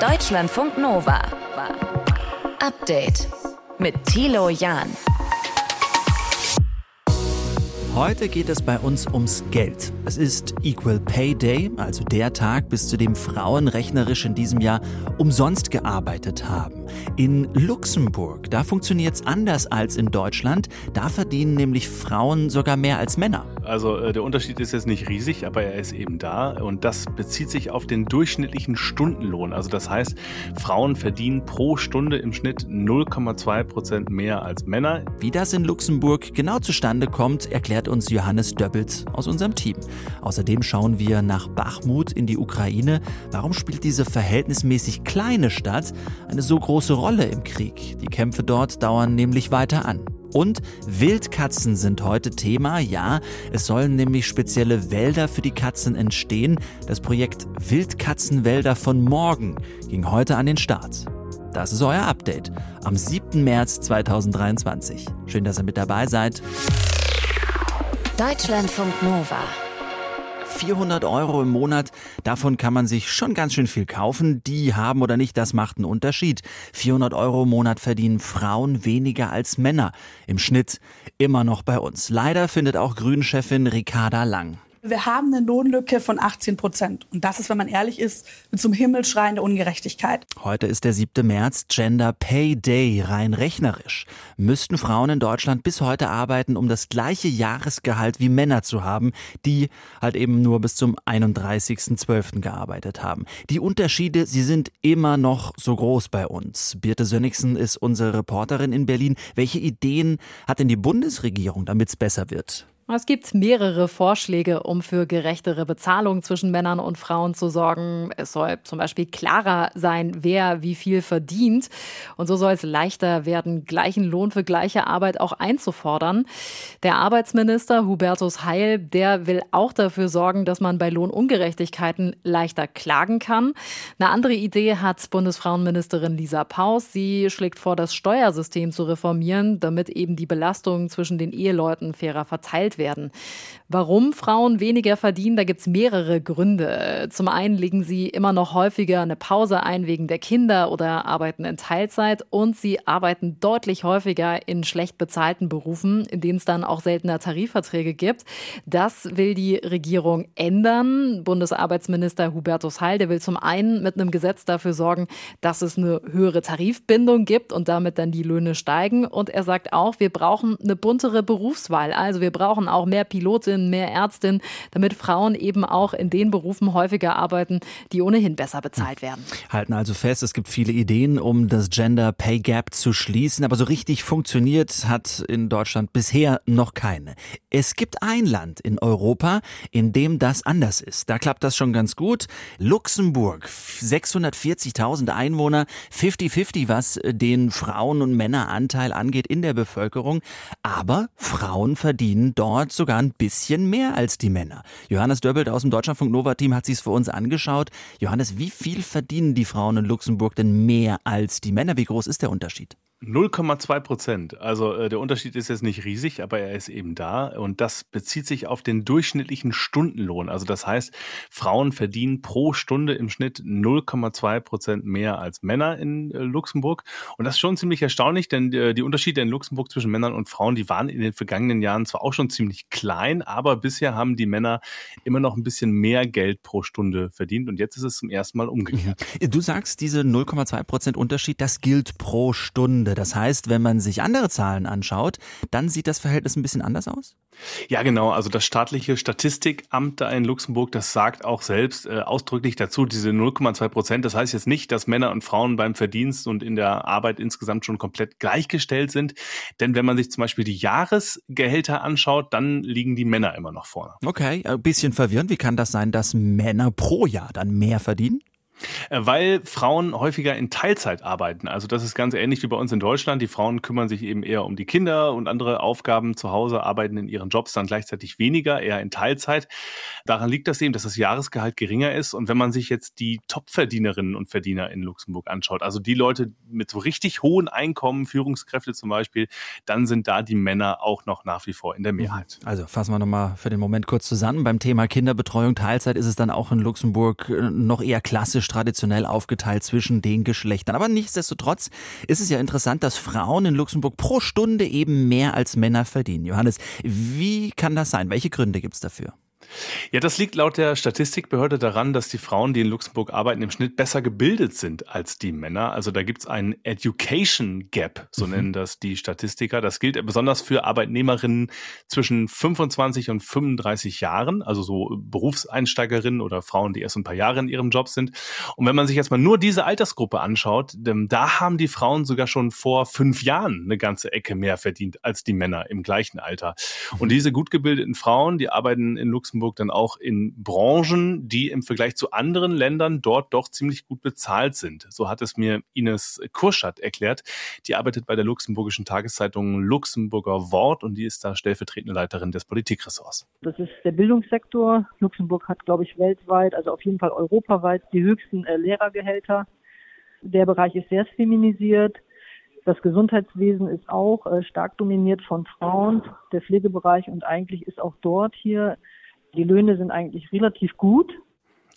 Deutschlandfunk Nova. Update mit Thilo Jahn. Heute geht es bei uns ums Geld. Es ist Equal Pay Day, also der Tag, bis zu dem Frauen rechnerisch in diesem Jahr umsonst gearbeitet haben. In Luxemburg, da funktioniert es anders als in Deutschland. Da verdienen nämlich Frauen sogar mehr als Männer. Also äh, der Unterschied ist jetzt nicht riesig, aber er ist eben da und das bezieht sich auf den durchschnittlichen Stundenlohn. Also das heißt, Frauen verdienen pro Stunde im Schnitt 0,2 Prozent mehr als Männer. Wie das in Luxemburg genau zustande kommt, erklärt uns Johannes Döbbels aus unserem Team. Außerdem schauen wir nach Bachmut in die Ukraine. Warum spielt diese verhältnismäßig kleine Stadt eine so große Rolle im Krieg? Die Kämpfe dort dauern nämlich weiter an. Und Wildkatzen sind heute Thema. Ja, es sollen nämlich spezielle Wälder für die Katzen entstehen. Das Projekt Wildkatzenwälder von morgen ging heute an den Start. Das ist euer Update am 7. März 2023. Schön, dass ihr mit dabei seid. Deutschlandfunk Nova. 400 Euro im Monat, davon kann man sich schon ganz schön viel kaufen. Die haben oder nicht, das macht einen Unterschied. 400 Euro im Monat verdienen Frauen weniger als Männer. Im Schnitt immer noch bei uns. Leider findet auch Grünchefin Ricarda Lang. Wir haben eine Lohnlücke von 18 Prozent. Und das ist, wenn man ehrlich ist, mit zum Himmelschreien der Ungerechtigkeit. Heute ist der 7. März, Gender Pay Day, rein rechnerisch. Müssten Frauen in Deutschland bis heute arbeiten, um das gleiche Jahresgehalt wie Männer zu haben, die halt eben nur bis zum 31.12. gearbeitet haben. Die Unterschiede, sie sind immer noch so groß bei uns. Birte Sönnigsen ist unsere Reporterin in Berlin. Welche Ideen hat denn die Bundesregierung, damit es besser wird? Es gibt mehrere Vorschläge, um für gerechtere Bezahlung zwischen Männern und Frauen zu sorgen. Es soll zum Beispiel klarer sein, wer wie viel verdient. Und so soll es leichter werden, gleichen Lohn für gleiche Arbeit auch einzufordern. Der Arbeitsminister Hubertus Heil, der will auch dafür sorgen, dass man bei Lohnungerechtigkeiten leichter klagen kann. Eine andere Idee hat Bundesfrauenministerin Lisa Paus. Sie schlägt vor, das Steuersystem zu reformieren, damit eben die Belastungen zwischen den Eheleuten fairer verteilt werden. Warum Frauen weniger verdienen, da gibt es mehrere Gründe. Zum einen legen sie immer noch häufiger eine Pause ein wegen der Kinder oder arbeiten in Teilzeit und sie arbeiten deutlich häufiger in schlecht bezahlten Berufen, in denen es dann auch seltener Tarifverträge gibt. Das will die Regierung ändern. Bundesarbeitsminister Hubertus Heil, der will zum einen mit einem Gesetz dafür sorgen, dass es eine höhere Tarifbindung gibt und damit dann die Löhne steigen. Und er sagt auch, wir brauchen eine buntere Berufswahl. Also wir brauchen auch mehr Pilotinnen, mehr Ärztinnen, damit Frauen eben auch in den Berufen häufiger arbeiten, die ohnehin besser bezahlt werden. Halten also fest, es gibt viele Ideen, um das Gender Pay Gap zu schließen, aber so richtig funktioniert hat in Deutschland bisher noch keine. Es gibt ein Land in Europa, in dem das anders ist. Da klappt das schon ganz gut. Luxemburg, 640.000 Einwohner, 50-50, was den Frauen- und Männeranteil angeht in der Bevölkerung. Aber Frauen verdienen dort sogar ein bisschen mehr als die Männer. Johannes Döbbelt aus dem Deutschlandfunk Nova Team hat sich es für uns angeschaut. Johannes, wie viel verdienen die Frauen in Luxemburg denn mehr als die Männer? Wie groß ist der Unterschied? 0,2 Prozent. Also äh, der Unterschied ist jetzt nicht riesig, aber er ist eben da. Und das bezieht sich auf den durchschnittlichen Stundenlohn. Also das heißt, Frauen verdienen pro Stunde im Schnitt 0,2 Prozent mehr als Männer in äh, Luxemburg. Und das ist schon ziemlich erstaunlich, denn äh, die Unterschiede in Luxemburg zwischen Männern und Frauen, die waren in den vergangenen Jahren zwar auch schon ziemlich klein, aber bisher haben die Männer immer noch ein bisschen mehr Geld pro Stunde verdient. Und jetzt ist es zum ersten Mal umgekehrt. Du sagst, diese 0,2 Prozent Unterschied, das gilt pro Stunde. Stunde. Das heißt, wenn man sich andere Zahlen anschaut, dann sieht das Verhältnis ein bisschen anders aus? Ja, genau. Also das staatliche Statistikamt da in Luxemburg, das sagt auch selbst äh, ausdrücklich dazu, diese 0,2 Prozent. Das heißt jetzt nicht, dass Männer und Frauen beim Verdienst und in der Arbeit insgesamt schon komplett gleichgestellt sind. Denn wenn man sich zum Beispiel die Jahresgehälter anschaut, dann liegen die Männer immer noch vorne. Okay, ein bisschen verwirrend. Wie kann das sein, dass Männer pro Jahr dann mehr verdienen? Äh, weil Frauen häufiger in Teilzeit arbeiten. Also das ist ganz ähnlich wie bei uns in Deutschland. Die Frauen kümmern sich eben eher um die Kinder und andere Aufgaben zu Hause, arbeiten in ihren Jobs dann gleichzeitig weniger, eher in Teilzeit. Daran liegt das eben, dass das Jahresgehalt geringer ist. Und wenn man sich jetzt die Topverdienerinnen und Verdiener in Luxemburg anschaut, also die Leute mit so richtig hohen Einkommen, Führungskräfte zum Beispiel, dann sind da die Männer auch noch nach wie vor in der Mehrheit. Also fassen wir nochmal für den Moment kurz zusammen. Beim Thema Kinderbetreuung, Teilzeit ist es dann auch in Luxemburg äh, noch eher klassisch traditionell aufgeteilt zwischen den Geschlechtern. Aber nichtsdestotrotz ist es ja interessant, dass Frauen in Luxemburg pro Stunde eben mehr als Männer verdienen. Johannes, wie kann das sein? Welche Gründe gibt es dafür? Ja, das liegt laut der Statistikbehörde daran, dass die Frauen, die in Luxemburg arbeiten, im Schnitt besser gebildet sind als die Männer. Also da gibt es einen Education Gap, so mhm. nennen das die Statistiker. Das gilt besonders für Arbeitnehmerinnen zwischen 25 und 35 Jahren, also so Berufseinsteigerinnen oder Frauen, die erst ein paar Jahre in ihrem Job sind. Und wenn man sich jetzt mal nur diese Altersgruppe anschaut, da haben die Frauen sogar schon vor fünf Jahren eine ganze Ecke mehr verdient als die Männer im gleichen Alter. Und mhm. diese gut gebildeten Frauen, die arbeiten in Luxemburg Luxemburg dann auch in Branchen, die im Vergleich zu anderen Ländern dort doch ziemlich gut bezahlt sind. So hat es mir Ines Kurschat erklärt. Die arbeitet bei der luxemburgischen Tageszeitung Luxemburger Wort und die ist da stellvertretende Leiterin des Politikressorts. Das ist der Bildungssektor. Luxemburg hat, glaube ich, weltweit, also auf jeden Fall europaweit die höchsten äh, Lehrergehälter. Der Bereich ist sehr feminisiert. Das Gesundheitswesen ist auch äh, stark dominiert von Frauen, der Pflegebereich und eigentlich ist auch dort hier die Löhne sind eigentlich relativ gut.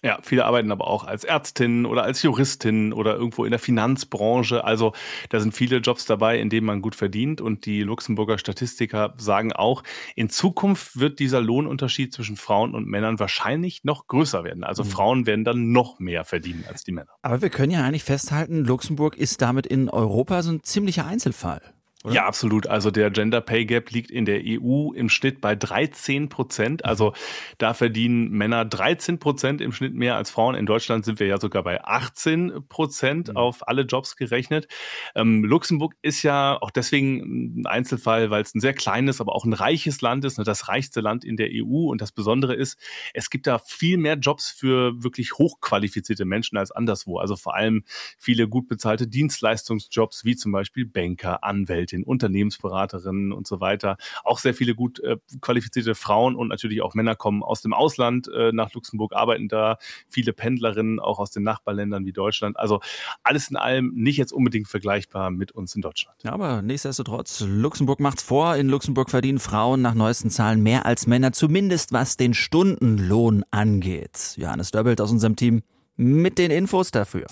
Ja, viele arbeiten aber auch als Ärztin oder als Juristin oder irgendwo in der Finanzbranche. Also da sind viele Jobs dabei, in denen man gut verdient. Und die Luxemburger Statistiker sagen auch, in Zukunft wird dieser Lohnunterschied zwischen Frauen und Männern wahrscheinlich noch größer werden. Also mhm. Frauen werden dann noch mehr verdienen als die Männer. Aber wir können ja eigentlich festhalten, Luxemburg ist damit in Europa so ein ziemlicher Einzelfall. Oder? Ja, absolut. Also der Gender Pay Gap liegt in der EU im Schnitt bei 13 Prozent. Also da verdienen Männer 13 Prozent im Schnitt mehr als Frauen. In Deutschland sind wir ja sogar bei 18 Prozent mhm. auf alle Jobs gerechnet. Ähm, Luxemburg ist ja auch deswegen ein Einzelfall, weil es ein sehr kleines, aber auch ein reiches Land ist, ne, das reichste Land in der EU. Und das Besondere ist, es gibt da viel mehr Jobs für wirklich hochqualifizierte Menschen als anderswo. Also vor allem viele gut bezahlte Dienstleistungsjobs, wie zum Beispiel Banker, Anwälte. Anwältin, Unternehmensberaterinnen und so weiter. Auch sehr viele gut äh, qualifizierte Frauen und natürlich auch Männer kommen aus dem Ausland äh, nach Luxemburg, arbeiten da. Viele Pendlerinnen auch aus den Nachbarländern wie Deutschland. Also alles in allem nicht jetzt unbedingt vergleichbar mit uns in Deutschland. Ja, aber nichtsdestotrotz, Luxemburg macht's vor. In Luxemburg verdienen Frauen nach neuesten Zahlen mehr als Männer, zumindest was den Stundenlohn angeht. Johannes Döbbelt aus unserem Team mit den Infos dafür.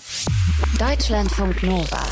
Deutschlandfunk Nova.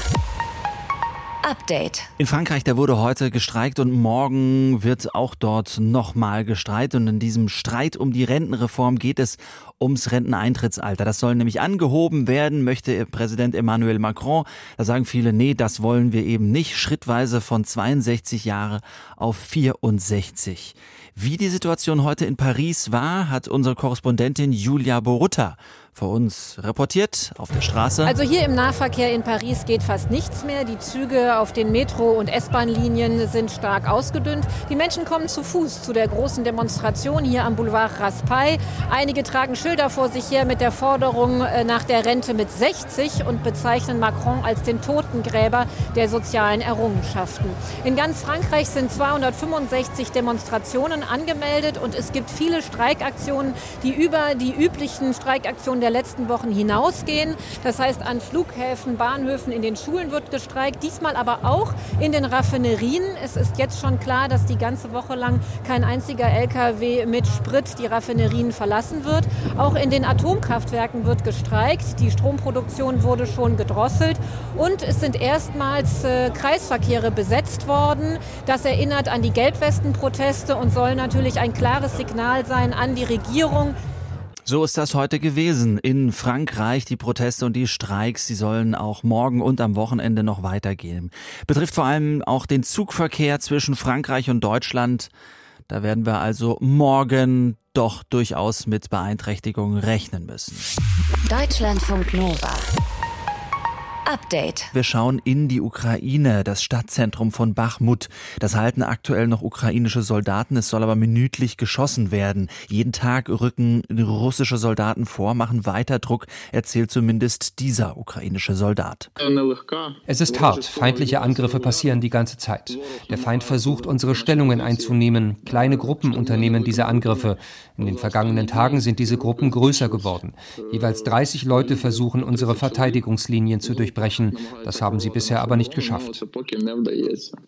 Update. In Frankreich, da wurde heute gestreikt und morgen wird auch dort nochmal gestreikt. Und in diesem Streit um die Rentenreform geht es ums Renteneintrittsalter. Das soll nämlich angehoben werden, möchte Präsident Emmanuel Macron. Da sagen viele, nee, das wollen wir eben nicht. Schrittweise von 62 Jahre auf 64. Wie die Situation heute in Paris war, hat unsere Korrespondentin Julia Borutta für uns reportiert auf der Straße. Also hier im Nahverkehr in Paris geht fast nichts mehr. Die Züge auf den Metro- und S-Bahn-Linien sind stark ausgedünnt. Die Menschen kommen zu Fuß zu der großen Demonstration hier am Boulevard Raspail. Einige tragen Schilder vor sich her mit der Forderung äh, nach der Rente mit 60 und bezeichnen Macron als den Totengräber der sozialen Errungenschaften. In ganz Frankreich sind 265 Demonstrationen angemeldet und es gibt viele Streikaktionen, die über die üblichen Streikaktionen der letzten Wochen hinausgehen. Das heißt, an Flughäfen, Bahnhöfen, in den Schulen wird gestreikt, diesmal aber auch in den Raffinerien. Es ist jetzt schon klar, dass die ganze Woche lang kein einziger LKW mit Sprit die Raffinerien verlassen wird. Auch in den Atomkraftwerken wird gestreikt. Die Stromproduktion wurde schon gedrosselt und es sind erstmals äh, Kreisverkehre besetzt worden. Das erinnert an die Gelbwestenproteste und soll natürlich ein klares Signal sein an die Regierung, so ist das heute gewesen. In Frankreich die Proteste und die Streiks, die sollen auch morgen und am Wochenende noch weitergehen. Betrifft vor allem auch den Zugverkehr zwischen Frankreich und Deutschland. Da werden wir also morgen doch durchaus mit Beeinträchtigungen rechnen müssen. Deutschlandfunk Nova. Update. Wir schauen in die Ukraine, das Stadtzentrum von Bachmut. Das halten aktuell noch ukrainische Soldaten. Es soll aber minütlich geschossen werden. Jeden Tag rücken russische Soldaten vor, machen weiter Druck, erzählt zumindest dieser ukrainische Soldat. Es ist hart. Feindliche Angriffe passieren die ganze Zeit. Der Feind versucht, unsere Stellungen einzunehmen. Kleine Gruppen unternehmen diese Angriffe. In den vergangenen Tagen sind diese Gruppen größer geworden. Jeweils 30 Leute versuchen, unsere Verteidigungslinien zu durchbrechen durchbrechen. Das haben sie bisher aber nicht geschafft.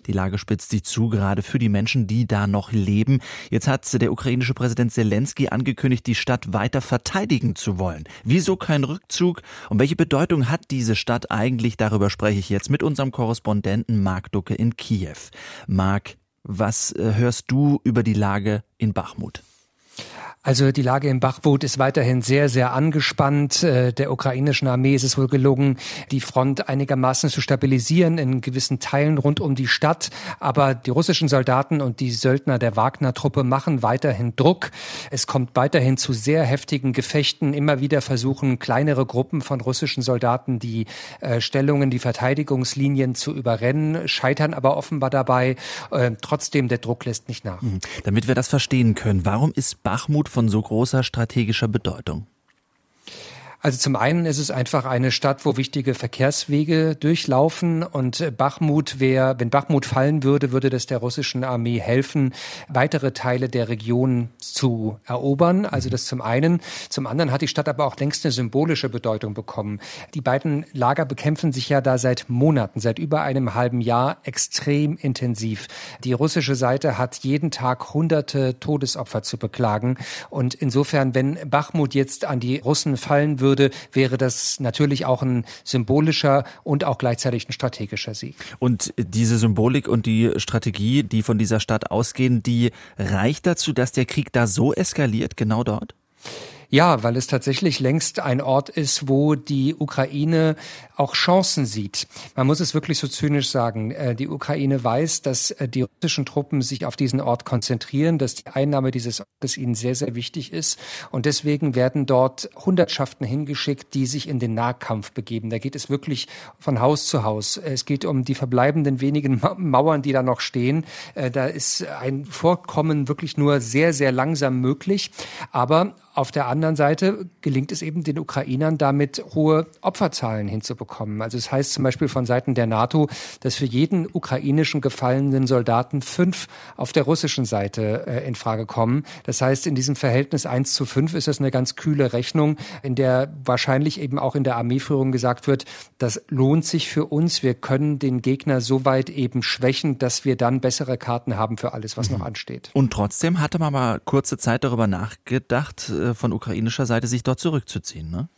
Die Lage spitzt sich zu, gerade für die Menschen, die da noch leben. Jetzt hat der ukrainische Präsident Zelensky angekündigt, die Stadt weiter verteidigen zu wollen. Wieso kein Rückzug? Und welche Bedeutung hat diese Stadt eigentlich? Darüber spreche ich jetzt mit unserem Korrespondenten Marc Ducke in Kiew. Marc, was äh, hörst du über die Lage in Bachmut? Also die Lage in Bachmut ist weiterhin sehr, sehr angespannt. Äh, der ukrainischen Armee ist es wohl gelungen, die Front einigermaßen zu stabilisieren in gewissen Teilen rund um die Stadt. Aber die russischen Soldaten und die Söldner der Wagner-Truppe machen weiterhin Druck. Es kommt weiterhin zu sehr heftigen Gefechten. Immer wieder versuchen kleinere Gruppen von russischen Soldaten die äh, Stellungen, die Verteidigungslinien zu überrennen, scheitern aber offenbar dabei. Äh, trotzdem, der Druck lässt nicht nach. Mhm. Damit wir das verstehen können, warum ist Bachmut von so großer strategischer Bedeutung? Also zum einen ist es einfach eine Stadt, wo wichtige Verkehrswege durchlaufen und Bachmut wäre, wenn Bachmut fallen würde, würde das der russischen Armee helfen, weitere Teile der Region zu erobern. Also das zum einen. Zum anderen hat die Stadt aber auch längst eine symbolische Bedeutung bekommen. Die beiden Lager bekämpfen sich ja da seit Monaten, seit über einem halben Jahr extrem intensiv. Die russische Seite hat jeden Tag hunderte Todesopfer zu beklagen. Und insofern, wenn Bachmut jetzt an die Russen fallen würde, würde, wäre das natürlich auch ein symbolischer und auch gleichzeitig ein strategischer Sieg. Und diese Symbolik und die Strategie, die von dieser Stadt ausgehen, die reicht dazu, dass der Krieg da so eskaliert, genau dort? Ja, weil es tatsächlich längst ein Ort ist, wo die Ukraine auch Chancen sieht. Man muss es wirklich so zynisch sagen. Äh, die Ukraine weiß, dass äh, die russischen Truppen sich auf diesen Ort konzentrieren, dass die Einnahme dieses Ortes ihnen sehr, sehr wichtig ist. Und deswegen werden dort Hundertschaften hingeschickt, die sich in den Nahkampf begeben. Da geht es wirklich von Haus zu Haus. Es geht um die verbleibenden wenigen Mauern, die da noch stehen. Äh, da ist ein Vorkommen wirklich nur sehr, sehr langsam möglich. Aber auf der anderen Seite gelingt es eben den Ukrainern damit, hohe Opferzahlen hinzubekommen. Also es das heißt zum Beispiel von Seiten der NATO, dass für jeden ukrainischen gefallenen Soldaten fünf auf der russischen Seite äh, in Frage kommen. Das heißt, in diesem Verhältnis eins zu fünf ist das eine ganz kühle Rechnung, in der wahrscheinlich eben auch in der Armeeführung gesagt wird, das lohnt sich für uns. Wir können den Gegner so weit eben schwächen, dass wir dann bessere Karten haben für alles, was mhm. noch ansteht. Und trotzdem hatte man mal kurze Zeit darüber nachgedacht, von ukrainischer Seite sich dort zurückzuziehen. Ne?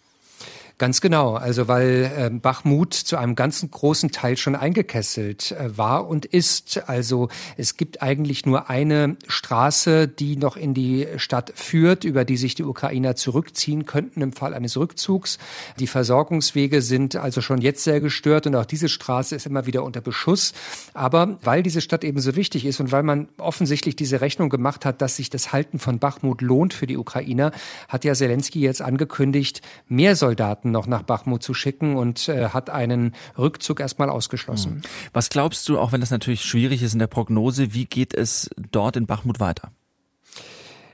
Ganz genau, also weil äh, Bachmut zu einem ganzen großen Teil schon eingekesselt äh, war und ist. Also es gibt eigentlich nur eine Straße, die noch in die Stadt führt, über die sich die Ukrainer zurückziehen könnten im Fall eines Rückzugs. Die Versorgungswege sind also schon jetzt sehr gestört und auch diese Straße ist immer wieder unter Beschuss. Aber weil diese Stadt eben so wichtig ist und weil man offensichtlich diese Rechnung gemacht hat, dass sich das Halten von Bachmut lohnt für die Ukrainer, hat ja Zelensky jetzt angekündigt, mehr Soldaten Soldaten noch nach Bachmut zu schicken und äh, hat einen Rückzug erstmal ausgeschlossen. Hm. Was glaubst du, auch wenn das natürlich schwierig ist in der Prognose, wie geht es dort in Bachmut weiter?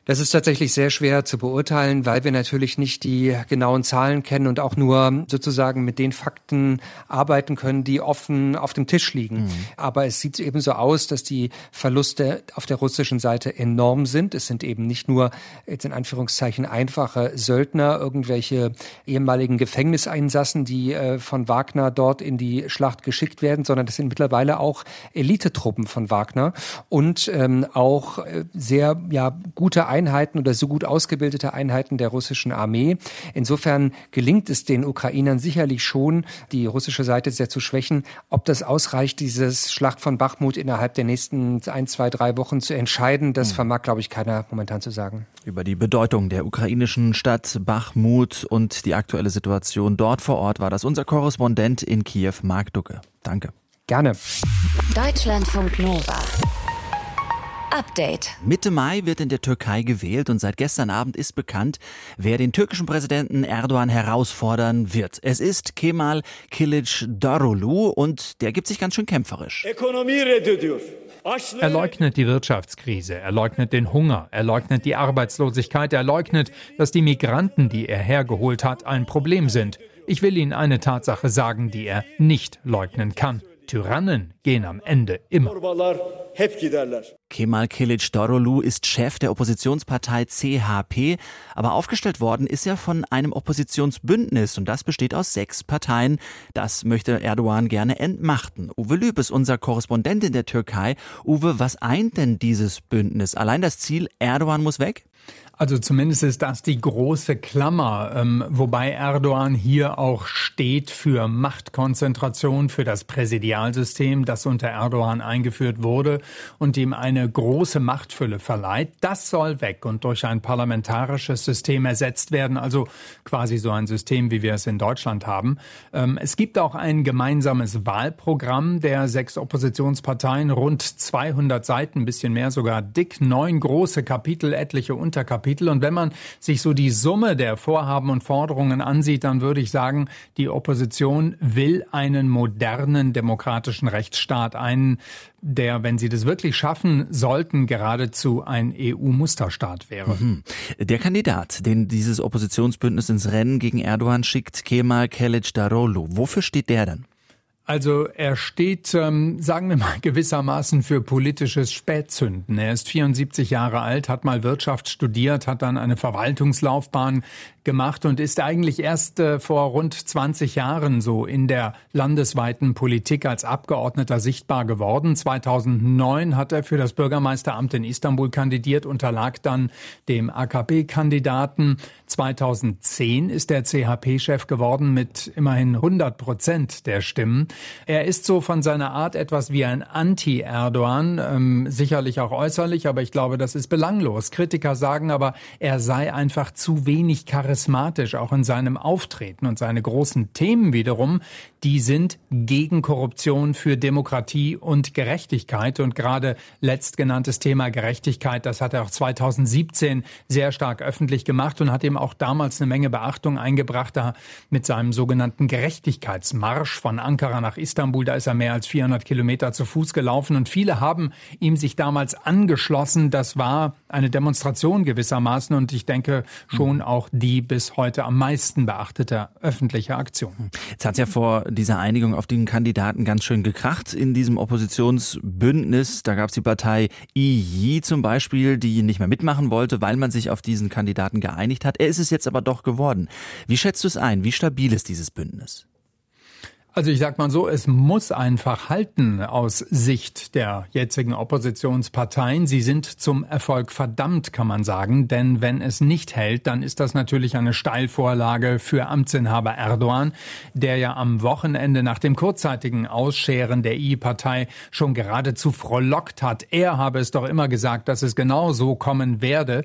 Das ist tatsächlich sehr schwer zu beurteilen, weil wir natürlich nicht die genauen Zahlen kennen und auch nur sozusagen mit den Fakten arbeiten können, die offen auf dem Tisch liegen. Mhm. Aber es sieht eben so aus, dass die Verluste auf der russischen Seite enorm sind. Es sind eben nicht nur jetzt in Anführungszeichen einfache Söldner, irgendwelche ehemaligen Gefängniseinsassen, die äh, von Wagner dort in die Schlacht geschickt werden, sondern das sind mittlerweile auch Elitetruppen von Wagner und ähm, auch äh, sehr ja gute Einheiten oder so gut ausgebildete Einheiten der russischen Armee. Insofern gelingt es den Ukrainern sicherlich schon, die russische Seite sehr zu schwächen. Ob das ausreicht, dieses Schlacht von Bachmut innerhalb der nächsten ein, zwei, drei Wochen zu entscheiden, das hm. vermag, glaube ich, keiner momentan zu sagen. Über die Bedeutung der ukrainischen Stadt Bachmut und die aktuelle Situation dort vor Ort war das unser Korrespondent in Kiew, Marc Ducke. Danke. Gerne. Deutschlandfunk Nova. Update. Mitte Mai wird in der Türkei gewählt und seit gestern Abend ist bekannt, wer den türkischen Präsidenten Erdogan herausfordern wird. Es ist Kemal Kilic Darulu und der gibt sich ganz schön kämpferisch. Er leugnet die Wirtschaftskrise, er leugnet den Hunger, er leugnet die Arbeitslosigkeit, er leugnet, dass die Migranten, die er hergeholt hat, ein Problem sind. Ich will Ihnen eine Tatsache sagen, die er nicht leugnen kann. Tyrannen gehen am Ende immer. Kemal Kilic Dorolu ist Chef der Oppositionspartei CHP, aber aufgestellt worden ist er von einem Oppositionsbündnis und das besteht aus sechs Parteien. Das möchte Erdogan gerne entmachten. Uwe Lüb ist unser Korrespondent in der Türkei. Uwe, was eint denn dieses Bündnis? Allein das Ziel, Erdogan muss weg? Also zumindest ist das die große Klammer, ähm, wobei Erdogan hier auch steht für Machtkonzentration, für das Präsidialsystem, das unter Erdogan eingeführt wurde und ihm eine große Machtfülle verleiht. Das soll weg und durch ein parlamentarisches System ersetzt werden, also quasi so ein System, wie wir es in Deutschland haben. Ähm, es gibt auch ein gemeinsames Wahlprogramm der sechs Oppositionsparteien, rund 200 Seiten, bisschen mehr sogar dick, neun große Kapitel, etliche Unterkapitel. Kapitel. Und wenn man sich so die Summe der Vorhaben und Forderungen ansieht, dann würde ich sagen, die Opposition will einen modernen demokratischen Rechtsstaat, einen, der, wenn sie das wirklich schaffen sollten, geradezu ein EU-Musterstaat wäre. Mhm. Der Kandidat, den dieses Oppositionsbündnis ins Rennen gegen Erdogan schickt, Kemal Kılıçdaroğlu, wofür steht der denn? Also er steht, ähm, sagen wir mal, gewissermaßen für politisches Spätzünden. Er ist 74 Jahre alt, hat mal Wirtschaft studiert, hat dann eine Verwaltungslaufbahn gemacht und ist eigentlich erst äh, vor rund 20 Jahren so in der landesweiten Politik als Abgeordneter sichtbar geworden. 2009 hat er für das Bürgermeisteramt in Istanbul kandidiert, unterlag dann dem AKP-Kandidaten. 2010 ist er CHP-Chef geworden mit immerhin 100 Prozent der Stimmen. Er ist so von seiner Art etwas wie ein Anti-Erdogan, ähm, sicherlich auch äußerlich, aber ich glaube, das ist belanglos. Kritiker sagen aber, er sei einfach zu wenig charismatisch charismatisch, auch in seinem Auftreten. Und seine großen Themen wiederum, die sind gegen Korruption, für Demokratie und Gerechtigkeit. Und gerade letztgenanntes Thema Gerechtigkeit, das hat er auch 2017 sehr stark öffentlich gemacht und hat ihm auch damals eine Menge Beachtung eingebracht, da mit seinem sogenannten Gerechtigkeitsmarsch von Ankara nach Istanbul. Da ist er mehr als 400 Kilometer zu Fuß gelaufen und viele haben ihm sich damals angeschlossen. Das war eine Demonstration gewissermaßen und ich denke schon auch die bis heute am meisten beachtete öffentliche Aktion. Jetzt hat es ja vor dieser Einigung auf den Kandidaten ganz schön gekracht in diesem Oppositionsbündnis. Da gab es die Partei IJ zum Beispiel, die nicht mehr mitmachen wollte, weil man sich auf diesen Kandidaten geeinigt hat. Er ist es jetzt aber doch geworden. Wie schätzt du es ein? Wie stabil ist dieses Bündnis? Also ich sag mal so, es muss einfach halten aus Sicht der jetzigen Oppositionsparteien. Sie sind zum Erfolg verdammt, kann man sagen, denn wenn es nicht hält, dann ist das natürlich eine Steilvorlage für Amtsinhaber Erdogan, der ja am Wochenende nach dem kurzzeitigen Ausscheren der I-Partei schon geradezu frohlockt hat. Er habe es doch immer gesagt, dass es genau so kommen werde.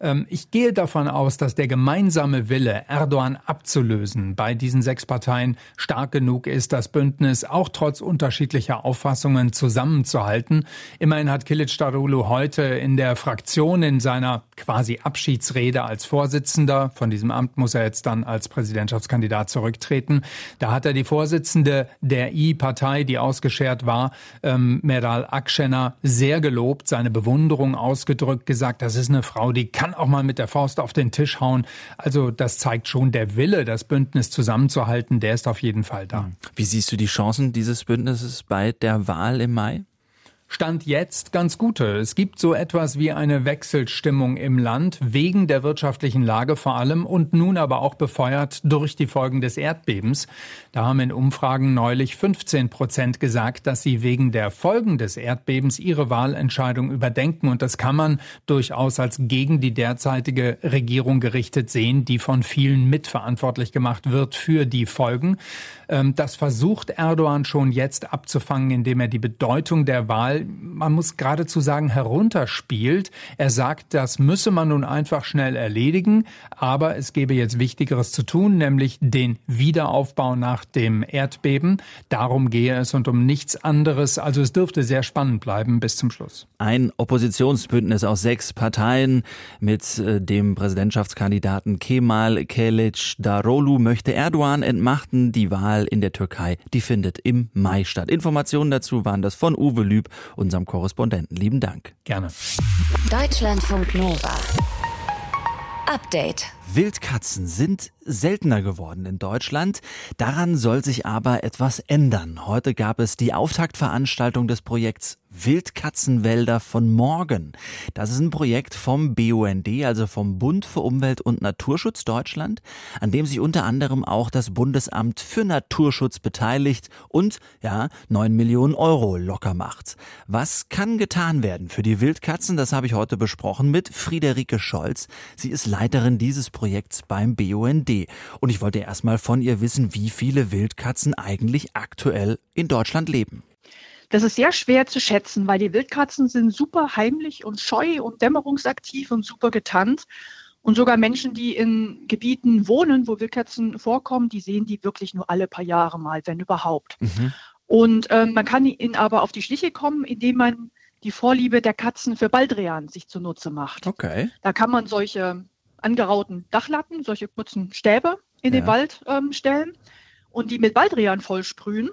Ähm, ich gehe davon aus, dass der gemeinsame Wille, Erdogan abzulösen, bei diesen sechs Parteien stark genug ist, das Bündnis auch trotz unterschiedlicher Auffassungen zusammenzuhalten. Immerhin hat Kilic Darulu heute in der Fraktion in seiner quasi Abschiedsrede als Vorsitzender, von diesem Amt muss er jetzt dann als Präsidentschaftskandidat zurücktreten, da hat er die Vorsitzende der I-Partei, die ausgeschert war, ähm, Meral Akşener, sehr gelobt, seine Bewunderung ausgedrückt, gesagt, das ist eine Frau, die kann auch mal mit der Faust auf den Tisch hauen. Also das zeigt schon, der Wille, das Bündnis zusammenzuhalten, der ist auf jeden Fall da. Wie siehst du die Chancen dieses Bündnisses bei der Wahl im Mai? Stand jetzt ganz gute. Es gibt so etwas wie eine Wechselstimmung im Land, wegen der wirtschaftlichen Lage vor allem und nun aber auch befeuert durch die Folgen des Erdbebens. Da haben in Umfragen neulich 15 Prozent gesagt, dass sie wegen der Folgen des Erdbebens ihre Wahlentscheidung überdenken. Und das kann man durchaus als gegen die derzeitige Regierung gerichtet sehen, die von vielen mitverantwortlich gemacht wird für die Folgen. Ähm, das versucht Erdogan schon jetzt abzufangen, indem er die Bedeutung der Wahl man muss geradezu sagen, herunterspielt. Er sagt, das müsse man nun einfach schnell erledigen, aber es gäbe jetzt Wichtigeres zu tun, nämlich den Wiederaufbau nach dem Erdbeben. Darum gehe es und um nichts anderes. Also es dürfte sehr spannend bleiben bis zum Schluss. Ein Oppositionsbündnis aus sechs Parteien mit äh, dem Präsidentschaftskandidaten Kemal Kelic Darolu möchte Erdogan entmachten. Die Wahl in der Türkei, die findet im Mai statt. Informationen dazu waren das von Uwe Lüb unserem Korrespondenten. Lieben Dank. Gerne. Deutschlandfunk Nova. Update. Wildkatzen sind seltener geworden in Deutschland. Daran soll sich aber etwas ändern. Heute gab es die Auftaktveranstaltung des Projekts Wildkatzenwälder von morgen. Das ist ein Projekt vom BUND, also vom Bund für Umwelt und Naturschutz Deutschland, an dem sich unter anderem auch das Bundesamt für Naturschutz beteiligt und, ja, neun Millionen Euro locker macht. Was kann getan werden für die Wildkatzen? Das habe ich heute besprochen mit Friederike Scholz. Sie ist Leiterin dieses Projekts beim BUND. Und ich wollte erstmal von ihr wissen, wie viele Wildkatzen eigentlich aktuell in Deutschland leben. Das ist sehr schwer zu schätzen, weil die Wildkatzen sind super heimlich und scheu und dämmerungsaktiv und super getarnt. Und sogar Menschen, die in Gebieten wohnen, wo Wildkatzen vorkommen, die sehen die wirklich nur alle paar Jahre mal, wenn überhaupt. Mhm. Und äh, man kann ihnen aber auf die Schliche kommen, indem man die Vorliebe der Katzen für Baldrian sich zunutze macht. Okay. Da kann man solche angerauten Dachlatten, solche kurzen Stäbe in ja. den Wald ähm, stellen und die mit Baldrian vollsprühen.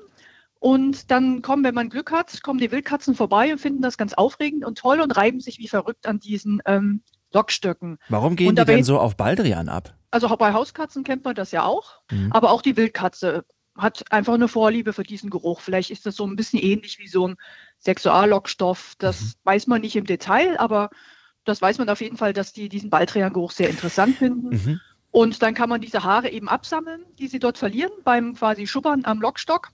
Und dann kommen, wenn man Glück hat, kommen die Wildkatzen vorbei und finden das ganz aufregend und toll und reiben sich wie verrückt an diesen ähm, Lockstöcken. Warum gehen die denn so auf Baldrian ab? Also bei Hauskatzen kennt man das ja auch, mhm. aber auch die Wildkatze hat einfach eine Vorliebe für diesen Geruch. Vielleicht ist das so ein bisschen ähnlich wie so ein Sexuallockstoff. Das mhm. weiß man nicht im Detail, aber das weiß man auf jeden Fall, dass die diesen Baldrian-Geruch sehr interessant finden. Mhm. Und dann kann man diese Haare eben absammeln, die sie dort verlieren, beim quasi Schubbern am Lockstock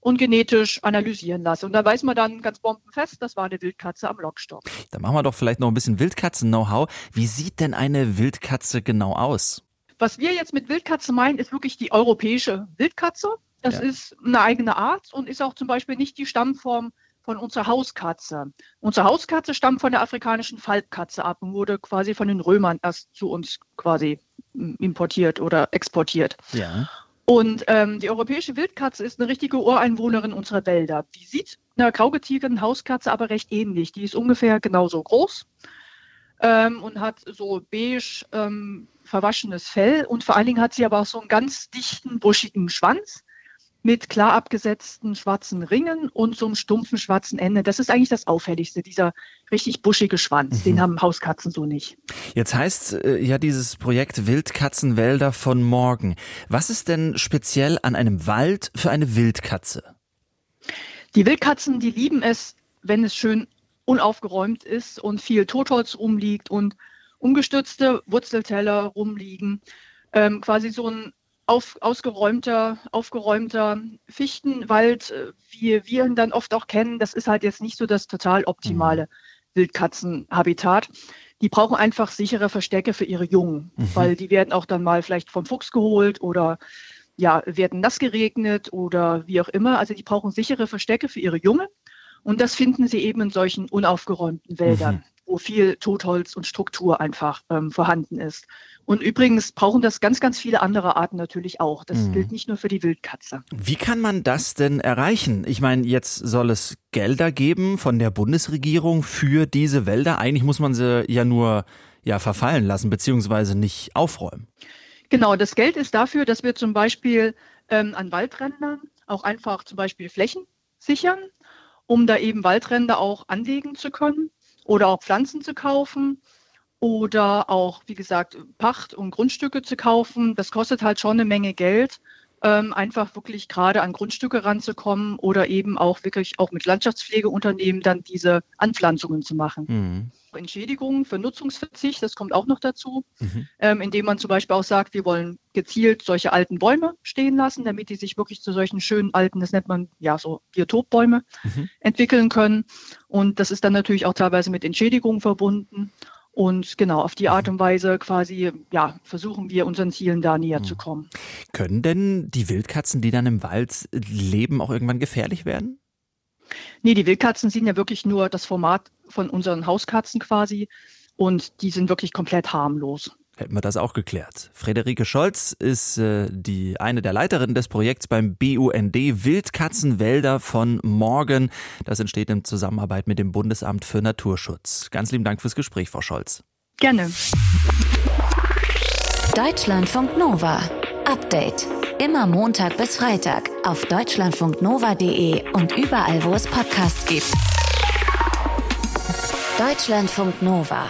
und genetisch analysieren lassen. Und da weiß man dann ganz bombenfest, das war eine Wildkatze am Lockstock. Da machen wir doch vielleicht noch ein bisschen Wildkatzen-Know-how. Wie sieht denn eine Wildkatze genau aus? Was wir jetzt mit Wildkatze meinen, ist wirklich die europäische Wildkatze. Das ja. ist eine eigene Art und ist auch zum Beispiel nicht die Stammform von unserer Hauskatze. Unsere Hauskatze stammt von der afrikanischen Falbkatze ab und wurde quasi von den Römern erst zu uns quasi hm, importiert oder exportiert. Ja. Und ähm, die europäische Wildkatze ist eine richtige Ureinwohnerin unserer Wälder. Die sieht einer graugetigenen Hauskatze aber recht ähnlich. Die ist ungefähr genauso groß ähm, und hat so beige ähm, verwaschenes Fell und vor allen Dingen hat sie aber auch so einen ganz dichten, buschigen Schwanz mit klar abgesetzten schwarzen Ringen und so einem stumpfen schwarzen Ende. Das ist eigentlich das Auffälligste, dieser richtig buschige Schwanz. Mhm. Den haben Hauskatzen so nicht. Jetzt heißt äh, ja dieses Projekt Wildkatzenwälder von morgen. Was ist denn speziell an einem Wald für eine Wildkatze? Die Wildkatzen, die lieben es, wenn es schön unaufgeräumt ist und viel Totholz rumliegt und umgestürzte Wurzelteller rumliegen. Ähm, quasi so ein auf, ausgeräumter, aufgeräumter Fichtenwald, äh, wie wir ihn dann oft auch kennen, das ist halt jetzt nicht so das total optimale mhm. Wildkatzenhabitat. Die brauchen einfach sichere Verstecke für ihre Jungen, mhm. weil die werden auch dann mal vielleicht vom Fuchs geholt oder ja, werden nass geregnet oder wie auch immer. Also die brauchen sichere Verstecke für ihre Junge. Und das finden sie eben in solchen unaufgeräumten Wäldern. Mhm wo viel Totholz und Struktur einfach ähm, vorhanden ist. Und übrigens brauchen das ganz, ganz viele andere Arten natürlich auch. Das mhm. gilt nicht nur für die Wildkatze. Wie kann man das denn erreichen? Ich meine, jetzt soll es Gelder geben von der Bundesregierung für diese Wälder. Eigentlich muss man sie ja nur ja, verfallen lassen, beziehungsweise nicht aufräumen. Genau, das Geld ist dafür, dass wir zum Beispiel ähm, an Waldrändern auch einfach zum Beispiel Flächen sichern, um da eben Waldränder auch anlegen zu können oder auch Pflanzen zu kaufen oder auch, wie gesagt, Pacht und Grundstücke zu kaufen. Das kostet halt schon eine Menge Geld, ähm, einfach wirklich gerade an Grundstücke ranzukommen oder eben auch wirklich auch mit Landschaftspflegeunternehmen dann diese Anpflanzungen zu machen. Mhm. Entschädigungen für Nutzungsverzicht, das kommt auch noch dazu, mhm. ähm, indem man zum Beispiel auch sagt, wir wollen gezielt solche alten Bäume stehen lassen, damit die sich wirklich zu solchen schönen alten, das nennt man ja so Biotopbäume, mhm. entwickeln können. Und das ist dann natürlich auch teilweise mit Entschädigungen verbunden. Und genau, auf die Art und Weise quasi, ja, versuchen wir unseren Zielen da näher mhm. zu kommen. Können denn die Wildkatzen, die dann im Wald leben, auch irgendwann gefährlich werden? Nee, die Wildkatzen sind ja wirklich nur das Format von unseren Hauskatzen quasi und die sind wirklich komplett harmlos. Hätten wir das auch geklärt. Frederike Scholz ist äh, die eine der Leiterinnen des Projekts beim BUND Wildkatzenwälder von morgen. Das entsteht in Zusammenarbeit mit dem Bundesamt für Naturschutz. Ganz lieben Dank fürs Gespräch, Frau Scholz. Gerne. Deutschlandfunk Nova. Update. Immer Montag bis Freitag auf deutschlandfunknova.de und überall, wo es Podcasts gibt. Deutschlandfunk Nova.